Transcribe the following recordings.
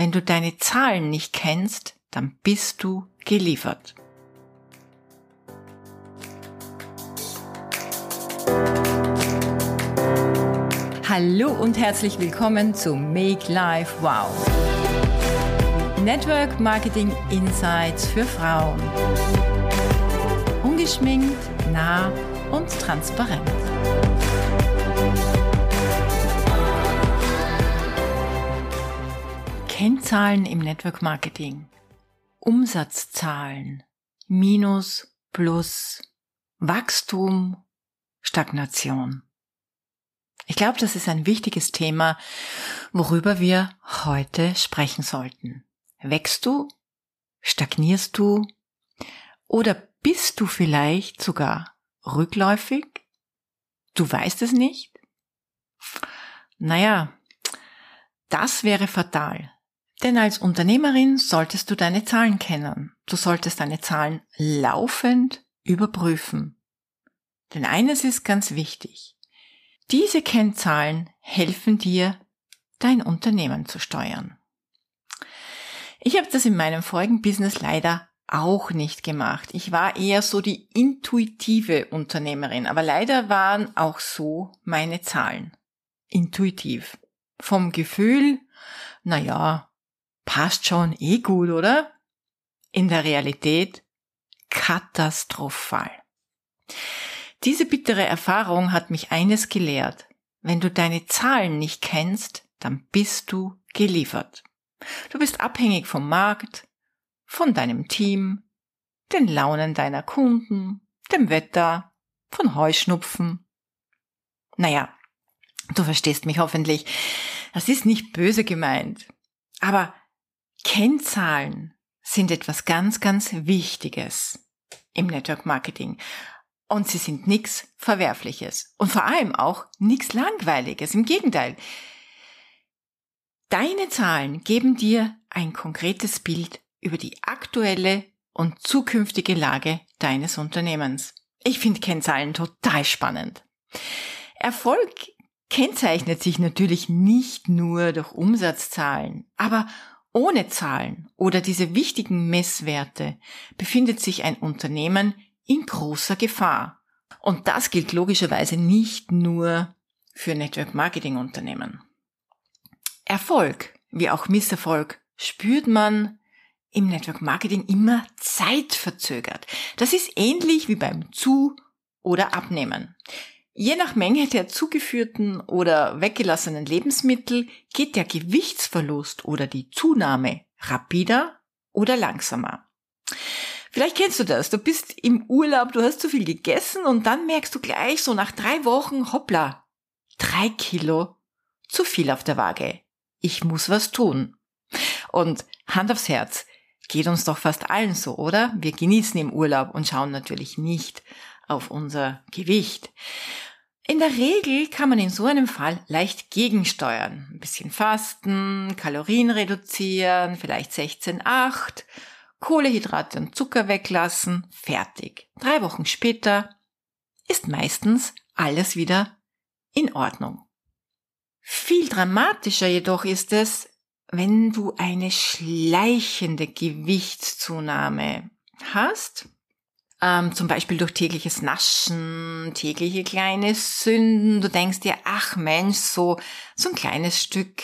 wenn du deine Zahlen nicht kennst, dann bist du geliefert. Hallo und herzlich willkommen zu Make Life Wow. Network Marketing Insights für Frauen. Ungeschminkt, nah und transparent. Kennzahlen im Network Marketing. Umsatzzahlen. Minus, Plus, Wachstum, Stagnation. Ich glaube, das ist ein wichtiges Thema, worüber wir heute sprechen sollten. Wächst du? Stagnierst du? Oder bist du vielleicht sogar rückläufig? Du weißt es nicht? Naja, das wäre fatal. Denn als Unternehmerin solltest du deine Zahlen kennen. Du solltest deine Zahlen laufend überprüfen. Denn eines ist ganz wichtig. Diese Kennzahlen helfen dir, dein Unternehmen zu steuern. Ich habe das in meinem vorigen Business leider auch nicht gemacht. Ich war eher so die intuitive Unternehmerin, aber leider waren auch so meine Zahlen. Intuitiv. Vom Gefühl, naja, passt schon eh gut, oder? In der Realität katastrophal. Diese bittere Erfahrung hat mich eines gelehrt. Wenn du deine Zahlen nicht kennst, dann bist du geliefert. Du bist abhängig vom Markt, von deinem Team, den Launen deiner Kunden, dem Wetter, von Heuschnupfen. Naja, du verstehst mich hoffentlich. Das ist nicht böse gemeint. Aber Kennzahlen sind etwas ganz, ganz Wichtiges im Network Marketing. Und sie sind nichts Verwerfliches. Und vor allem auch nichts Langweiliges. Im Gegenteil. Deine Zahlen geben dir ein konkretes Bild über die aktuelle und zukünftige Lage deines Unternehmens. Ich finde Kennzahlen total spannend. Erfolg kennzeichnet sich natürlich nicht nur durch Umsatzzahlen, aber ohne Zahlen oder diese wichtigen Messwerte befindet sich ein Unternehmen in großer Gefahr. Und das gilt logischerweise nicht nur für Network Marketing Unternehmen. Erfolg wie auch Misserfolg spürt man im Network Marketing immer zeitverzögert. Das ist ähnlich wie beim Zu- oder Abnehmen. Je nach Menge der zugeführten oder weggelassenen Lebensmittel geht der Gewichtsverlust oder die Zunahme rapider oder langsamer. Vielleicht kennst du das. Du bist im Urlaub, du hast zu viel gegessen und dann merkst du gleich so nach drei Wochen, hoppla, drei Kilo zu viel auf der Waage. Ich muss was tun. Und Hand aufs Herz, geht uns doch fast allen so, oder? Wir genießen im Urlaub und schauen natürlich nicht auf unser Gewicht. In der Regel kann man in so einem Fall leicht gegensteuern. Ein bisschen fasten, Kalorien reduzieren, vielleicht 16,8, Kohlehydrate und Zucker weglassen, fertig. Drei Wochen später ist meistens alles wieder in Ordnung. Viel dramatischer jedoch ist es, wenn du eine schleichende Gewichtszunahme hast, ähm, zum Beispiel durch tägliches Naschen, tägliche kleine Sünden, du denkst dir, ach Mensch, so, so ein kleines Stück,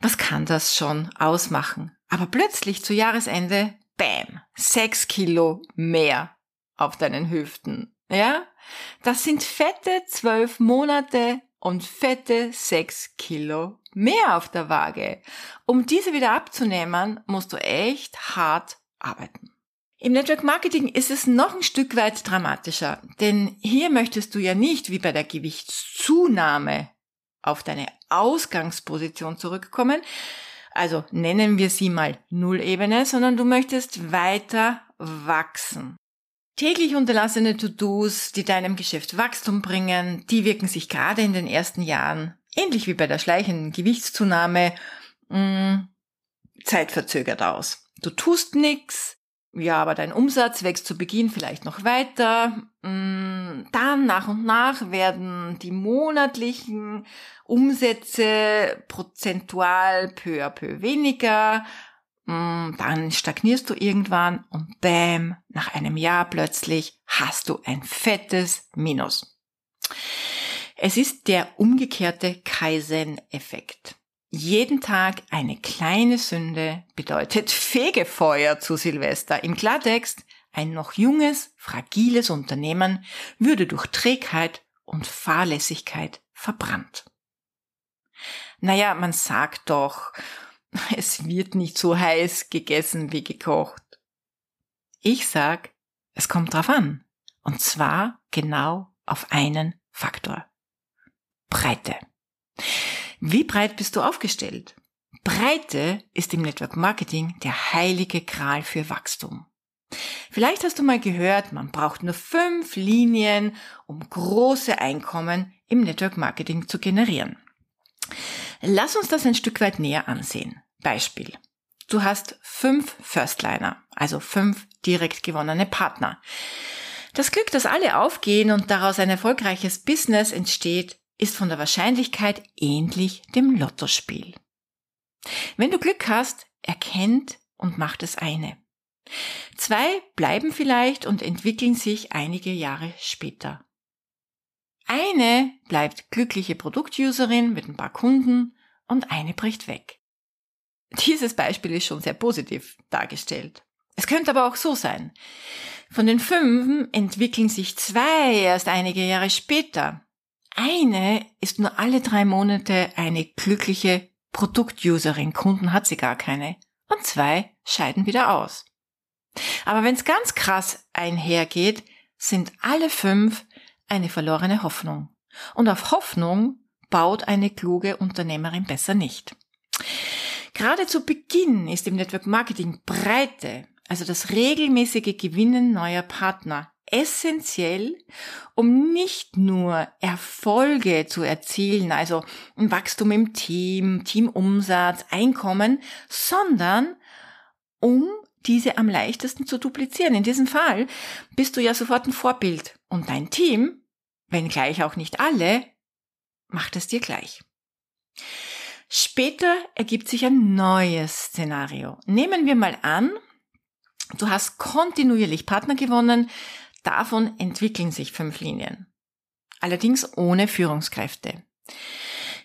was kann das schon ausmachen? Aber plötzlich zu Jahresende, bam, sechs Kilo mehr auf deinen Hüften. Ja? Das sind fette zwölf Monate und fette sechs Kilo mehr auf der Waage. Um diese wieder abzunehmen, musst du echt hart arbeiten. Im Network Marketing ist es noch ein Stück weit dramatischer, denn hier möchtest du ja nicht wie bei der Gewichtszunahme auf deine Ausgangsposition zurückkommen, also nennen wir sie mal Nullebene, sondern du möchtest weiter wachsen. Täglich unterlassene To-Dos, die deinem Geschäft Wachstum bringen, die wirken sich gerade in den ersten Jahren, ähnlich wie bei der schleichenden Gewichtszunahme, mh, mm, zeitverzögert aus. Du tust nichts, ja, aber dein Umsatz wächst zu Beginn vielleicht noch weiter. Mm, dann nach und nach werden die monatlichen Umsätze prozentual peu à peu weniger. Mm, dann stagnierst du irgendwann und bam, nach einem Jahr plötzlich hast du ein fettes Minus. Es ist der umgekehrte Kaizen-Effekt. Jeden Tag eine kleine Sünde bedeutet Fegefeuer zu Silvester. Im Klartext, ein noch junges, fragiles Unternehmen würde durch Trägheit und Fahrlässigkeit verbrannt. Naja, man sagt doch, es wird nicht so heiß gegessen wie gekocht. Ich sag, es kommt drauf an. Und zwar genau auf einen Faktor. Breite. Wie breit bist du aufgestellt? Breite ist im Network Marketing der heilige Gral für Wachstum. Vielleicht hast du mal gehört, man braucht nur fünf Linien, um große Einkommen im Network Marketing zu generieren. Lass uns das ein Stück weit näher ansehen. Beispiel. Du hast fünf Firstliner, also fünf direkt gewonnene Partner. Das Glück, dass alle aufgehen und daraus ein erfolgreiches Business entsteht, ist von der Wahrscheinlichkeit ähnlich dem Lottospiel. Wenn du Glück hast, erkennt und macht es eine. Zwei bleiben vielleicht und entwickeln sich einige Jahre später. Eine bleibt glückliche Produktuserin mit ein paar Kunden und eine bricht weg. Dieses Beispiel ist schon sehr positiv dargestellt. Es könnte aber auch so sein. Von den fünf entwickeln sich zwei erst einige Jahre später. Eine ist nur alle drei Monate eine glückliche Produktuserin, Kunden hat sie gar keine. Und zwei scheiden wieder aus. Aber wenn es ganz krass einhergeht, sind alle fünf eine verlorene Hoffnung. Und auf Hoffnung baut eine kluge Unternehmerin besser nicht. Gerade zu Beginn ist im Network Marketing Breite, also das regelmäßige Gewinnen neuer Partner, essentiell, um nicht nur Erfolge zu erzielen, also ein Wachstum im Team, Teamumsatz, Einkommen, sondern um diese am leichtesten zu duplizieren. In diesem Fall bist du ja sofort ein Vorbild und dein Team, wenn gleich auch nicht alle, macht es dir gleich. Später ergibt sich ein neues Szenario. Nehmen wir mal an, du hast kontinuierlich Partner gewonnen, Davon entwickeln sich fünf Linien. Allerdings ohne Führungskräfte.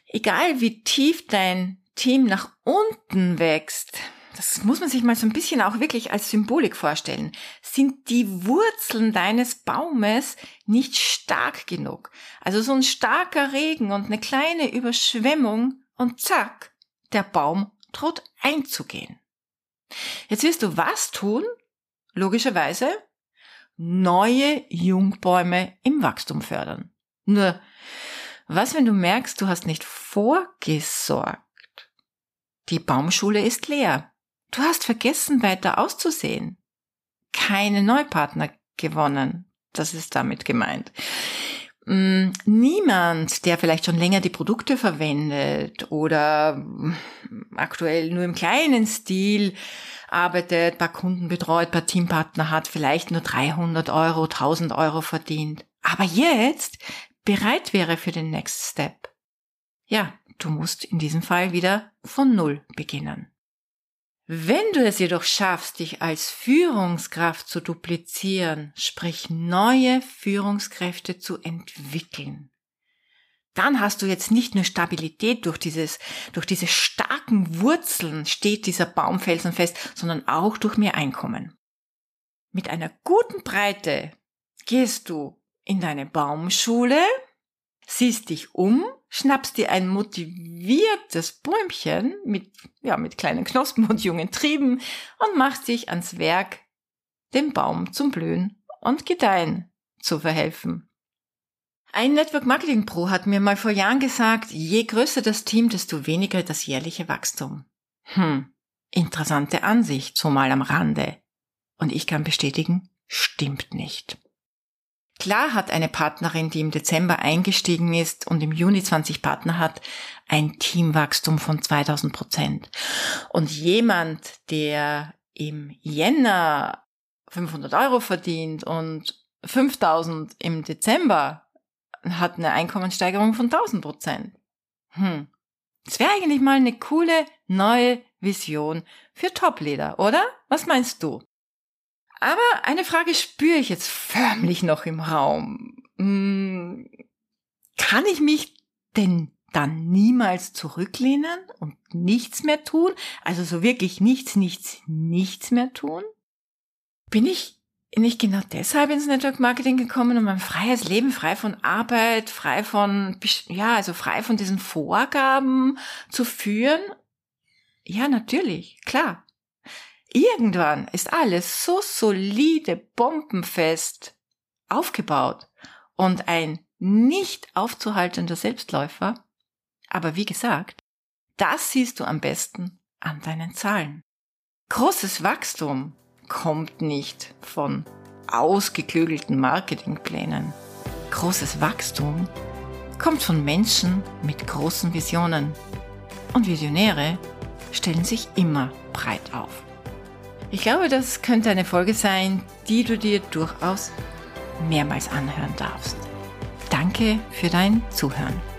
Egal wie tief dein Team nach unten wächst, das muss man sich mal so ein bisschen auch wirklich als Symbolik vorstellen, sind die Wurzeln deines Baumes nicht stark genug. Also so ein starker Regen und eine kleine Überschwemmung und zack, der Baum droht einzugehen. Jetzt wirst du was tun? Logischerweise neue Jungbäume im Wachstum fördern. Nur, was, wenn du merkst, du hast nicht vorgesorgt? Die Baumschule ist leer. Du hast vergessen, weiter auszusehen. Keine Neupartner gewonnen. Das ist damit gemeint. Mm, niemand, der vielleicht schon länger die Produkte verwendet oder aktuell nur im kleinen Stil arbeitet, paar Kunden betreut, paar Teampartner hat, vielleicht nur 300 Euro, 1000 Euro verdient, aber jetzt bereit wäre für den Next Step. Ja, du musst in diesem Fall wieder von Null beginnen. Wenn du es jedoch schaffst, dich als Führungskraft zu duplizieren, sprich neue Führungskräfte zu entwickeln, dann hast du jetzt nicht nur Stabilität durch dieses, durch diese starken Wurzeln steht dieser Baum felsenfest, sondern auch durch mehr Einkommen. Mit einer guten Breite gehst du in deine Baumschule, siehst dich um, schnappst dir ein motiviertes Bäumchen mit, ja, mit kleinen Knospen und jungen Trieben und machst dich ans Werk, dem Baum zum Blühen und Gedeihen zu verhelfen. Ein Network Marketing Pro hat mir mal vor Jahren gesagt, je größer das Team, desto weniger das jährliche Wachstum. Hm, interessante Ansicht, so mal am Rande. Und ich kann bestätigen, stimmt nicht. Klar hat eine Partnerin, die im Dezember eingestiegen ist und im Juni 20 Partner hat, ein Teamwachstum von 2000 Prozent. Und jemand, der im Jänner 500 Euro verdient und 5000 im Dezember, hat eine Einkommenssteigerung von 1000 Prozent. Hm. Das wäre eigentlich mal eine coole neue Vision für Top-Leader, oder? Was meinst du? Aber eine Frage spüre ich jetzt förmlich noch im Raum. Hm, kann ich mich denn dann niemals zurücklehnen und nichts mehr tun? Also so wirklich nichts, nichts, nichts mehr tun? Bin ich nicht genau deshalb ins Network Marketing gekommen, um ein freies Leben, frei von Arbeit, frei von, ja, also frei von diesen Vorgaben zu führen? Ja, natürlich, klar. Irgendwann ist alles so solide, bombenfest aufgebaut und ein nicht aufzuhaltender Selbstläufer. Aber wie gesagt, das siehst du am besten an deinen Zahlen. Großes Wachstum kommt nicht von ausgeklügelten Marketingplänen. Großes Wachstum kommt von Menschen mit großen Visionen. Und Visionäre stellen sich immer breit auf. Ich glaube, das könnte eine Folge sein, die du dir durchaus mehrmals anhören darfst. Danke für dein Zuhören.